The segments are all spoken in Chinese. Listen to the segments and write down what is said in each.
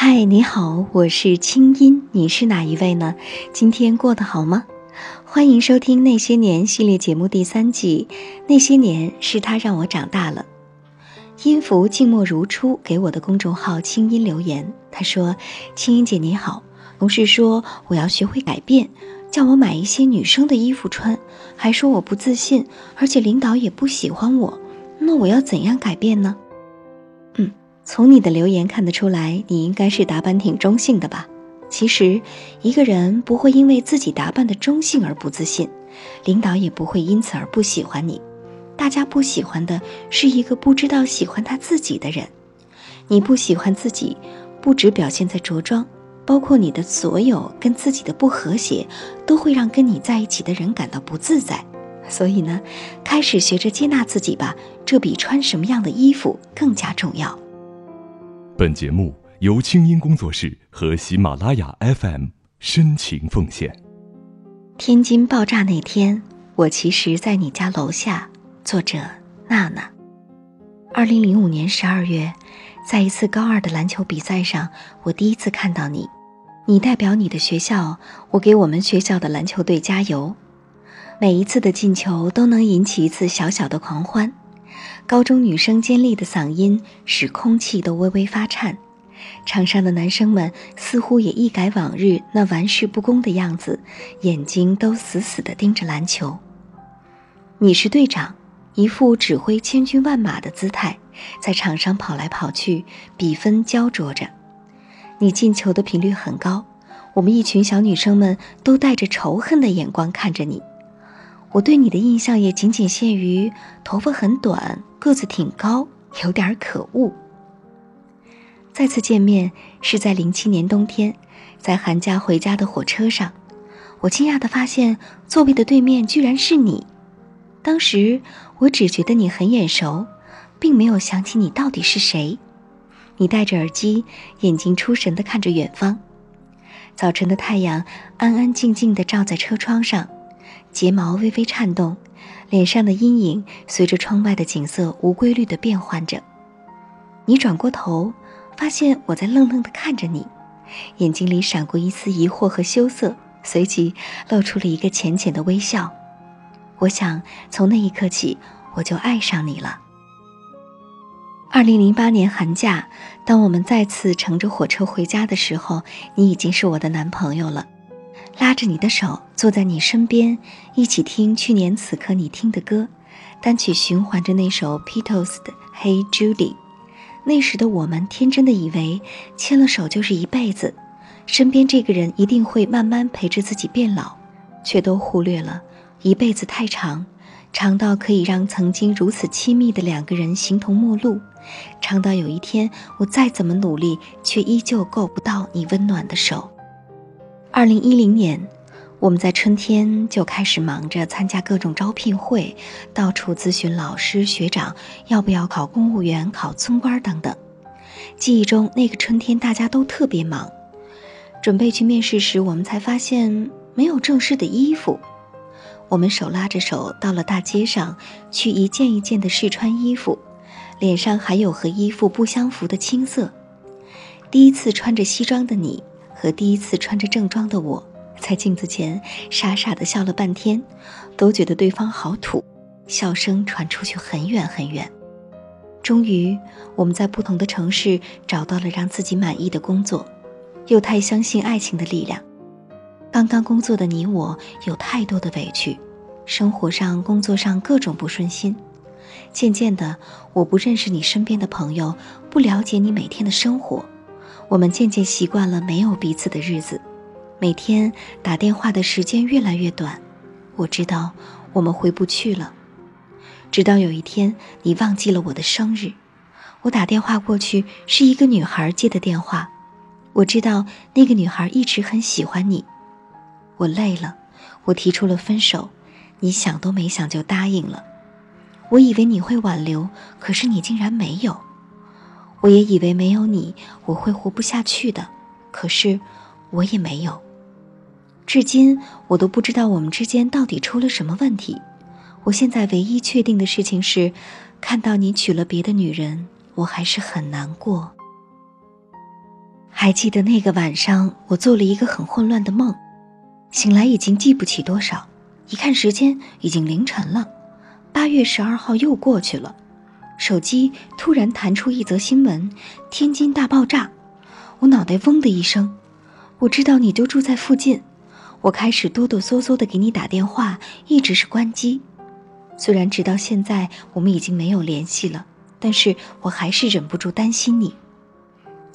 嗨，你好，我是清音，你是哪一位呢？今天过得好吗？欢迎收听《那些年》系列节目第三季，《那些年是他让我长大了》。音符静默如初给我的公众号“清音”留言，他说：“清音姐你好，同事说我要学会改变，叫我买一些女生的衣服穿，还说我不自信，而且领导也不喜欢我，那我要怎样改变呢？”从你的留言看得出来，你应该是打扮挺中性的吧？其实，一个人不会因为自己打扮的中性而不自信，领导也不会因此而不喜欢你。大家不喜欢的是一个不知道喜欢他自己的人。你不喜欢自己，不只表现在着装，包括你的所有跟自己的不和谐，都会让跟你在一起的人感到不自在。所以呢，开始学着接纳自己吧，这比穿什么样的衣服更加重要。本节目由清音工作室和喜马拉雅 FM 深情奉献。天津爆炸那天，我其实在你家楼下。作者娜娜。二零零五年十二月，在一次高二的篮球比赛上，我第一次看到你。你代表你的学校，我给我们学校的篮球队加油。每一次的进球都能引起一次小小的狂欢。高中女生尖利的嗓音使空气都微微发颤，场上的男生们似乎也一改往日那玩世不恭的样子，眼睛都死死地盯着篮球。你是队长。一副指挥千军万马的姿态，在场上跑来跑去，比分焦灼着。你进球的频率很高，我们一群小女生们都带着仇恨的眼光看着你。我对你的印象也仅仅限于头发很短，个子挺高，有点可恶。再次见面是在零七年冬天，在寒假回家的火车上，我惊讶地发现座位的对面居然是你。当时我只觉得你很眼熟，并没有想起你到底是谁。你戴着耳机，眼睛出神地看着远方。早晨的太阳安安静静地照在车窗上，睫毛微微颤动，脸上的阴影随着窗外的景色无规律地变换着。你转过头，发现我在愣愣地看着你，眼睛里闪过一丝疑惑和羞涩，随即露出了一个浅浅的微笑。我想从那一刻起，我就爱上你了。二零零八年寒假，当我们再次乘着火车回家的时候，你已经是我的男朋友了。拉着你的手，坐在你身边，一起听去年此刻你听的歌，单曲循环着那首 Beatles 的《Hey Julie》。那时的我们天真的以为，牵了手就是一辈子，身边这个人一定会慢慢陪着自己变老，却都忽略了。一辈子太长，长到可以让曾经如此亲密的两个人形同陌路，长到有一天我再怎么努力，却依旧够不到你温暖的手。二零一零年，我们在春天就开始忙着参加各种招聘会，到处咨询老师学长要不要考公务员、考村官等等。记忆中那个春天，大家都特别忙，准备去面试时，我们才发现没有正式的衣服。我们手拉着手到了大街上，去一件一件的试穿衣服，脸上还有和衣服不相符的青涩。第一次穿着西装的你和第一次穿着正装的我，在镜子前傻傻的笑了半天，都觉得对方好土，笑声传出去很远很远。终于，我们在不同的城市找到了让自己满意的工作，又太相信爱情的力量。刚刚工作的你我有太多的委屈，生活上、工作上各种不顺心。渐渐的，我不认识你身边的朋友，不了解你每天的生活。我们渐渐习惯了没有彼此的日子，每天打电话的时间越来越短。我知道我们回不去了。直到有一天，你忘记了我的生日，我打电话过去，是一个女孩接的电话。我知道那个女孩一直很喜欢你。我累了，我提出了分手，你想都没想就答应了。我以为你会挽留，可是你竟然没有。我也以为没有你我会活不下去的，可是我也没有。至今我都不知道我们之间到底出了什么问题。我现在唯一确定的事情是，看到你娶了别的女人，我还是很难过。还记得那个晚上，我做了一个很混乱的梦，醒来已经记不起多少，一看时间已经凌晨了，八月十二号又过去了，手机突然弹出一则新闻：天津大爆炸，我脑袋嗡的一声，我知道你就住在附近，我开始哆哆嗦嗦的给你打电话，一直是关机，虽然直到现在我们已经没有联系了，但是我还是忍不住担心你。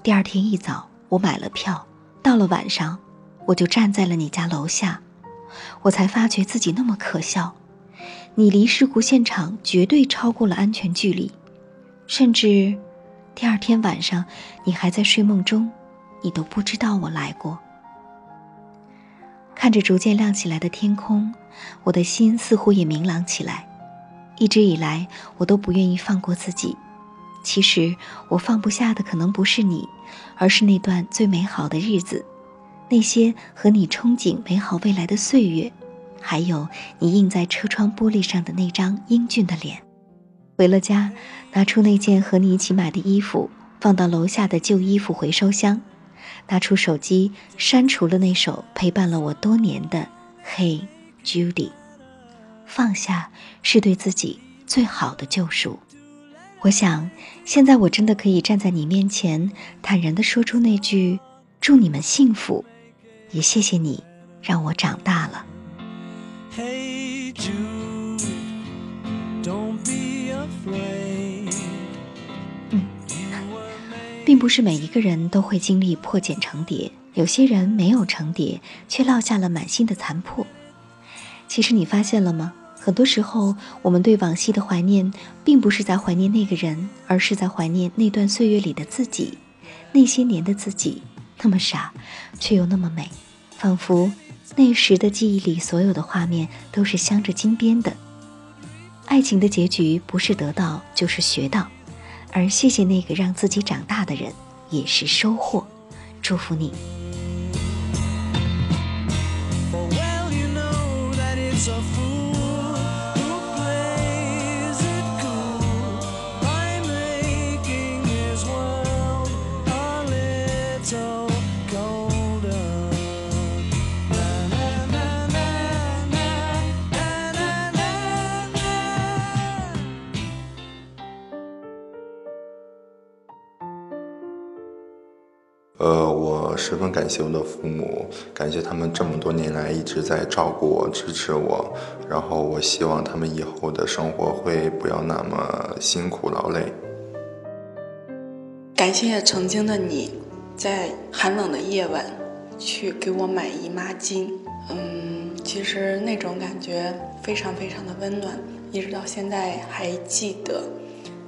第二天一早。我买了票，到了晚上，我就站在了你家楼下，我才发觉自己那么可笑。你离事故现场绝对超过了安全距离，甚至第二天晚上你还在睡梦中，你都不知道我来过。看着逐渐亮起来的天空，我的心似乎也明朗起来。一直以来，我都不愿意放过自己。其实我放不下的可能不是你，而是那段最美好的日子，那些和你憧憬美好未来的岁月，还有你印在车窗玻璃上的那张英俊的脸。回了家，拿出那件和你一起买的衣服，放到楼下的旧衣服回收箱，拿出手机，删除了那首陪伴了我多年的《Hey Judy》。放下是对自己最好的救赎。我想，现在我真的可以站在你面前，坦然地说出那句“祝你们幸福”，也谢谢你让我长大了。嗯，并不是每一个人都会经历破茧成蝶，有些人没有成蝶，却落下了满心的残破。其实你发现了吗？很多时候，我们对往昔的怀念，并不是在怀念那个人，而是在怀念那段岁月里的自己。那些年的自己，那么傻，却又那么美，仿佛那时的记忆里所有的画面都是镶着金边的。爱情的结局不是得到，就是学到，而谢谢那个让自己长大的人，也是收获。祝福你。呃，我十分感谢我的父母，感谢他们这么多年来一直在照顾我、支持我。然后，我希望他们以后的生活会不要那么辛苦劳累。感谢曾经的你，在寒冷的夜晚去给我买姨妈巾。嗯，其实那种感觉非常非常的温暖，一直到现在还记得。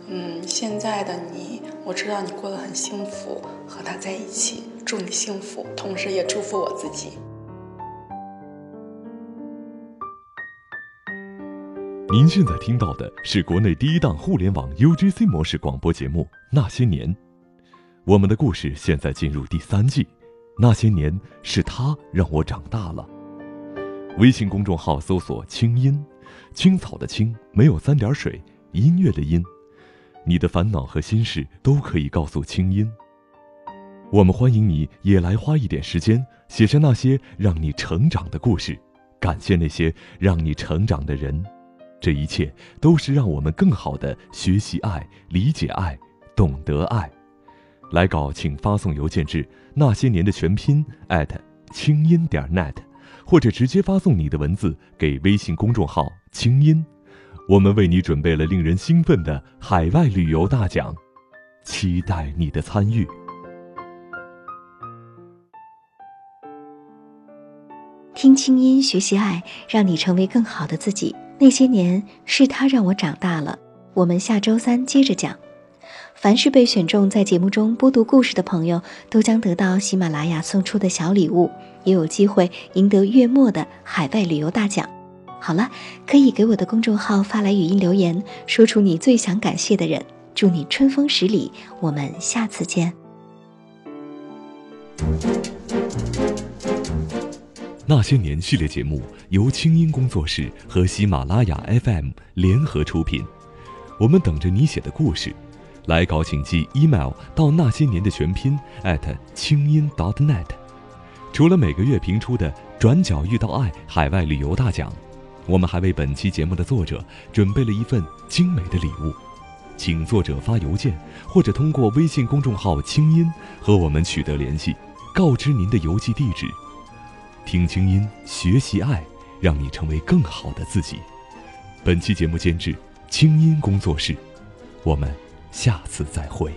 嗯，现在的你。我知道你过得很幸福，和他在一起，祝你幸福，同时也祝福我自己。您现在听到的是国内第一档互联网 UGC 模式广播节目《那些年》，我们的故事现在进入第三季，《那些年是他让我长大了》。微信公众号搜索“青音”，青草的青没有三点水，音乐的音。你的烦恼和心事都可以告诉清音。我们欢迎你也来花一点时间，写下那些让你成长的故事，感谢那些让你成长的人。这一切都是让我们更好的学习爱、理解爱、懂得爱。来稿请发送邮件至那些年的全拼艾特清音点 net，或者直接发送你的文字给微信公众号清音。我们为你准备了令人兴奋的海外旅游大奖，期待你的参与。听清音，学习爱，让你成为更好的自己。那些年是他让我长大了。我们下周三接着讲。凡是被选中在节目中播读故事的朋友，都将得到喜马拉雅送出的小礼物，也有机会赢得月末的海外旅游大奖。好了，可以给我的公众号发来语音留言，说出你最想感谢的人。祝你春风十里，我们下次见。那些年系列节目由清音工作室和喜马拉雅 FM 联合出品，我们等着你写的故事。来稿请寄 email 到那些年的全拼清音 .dot.net。除了每个月评出的“转角遇到爱”海外旅游大奖，我们还为本期节目的作者准备了一份精美的礼物，请作者发邮件或者通过微信公众号“清音”和我们取得联系，告知您的邮寄地址。听清音，学习爱，让你成为更好的自己。本期节目监制清音工作室，我们下次再会。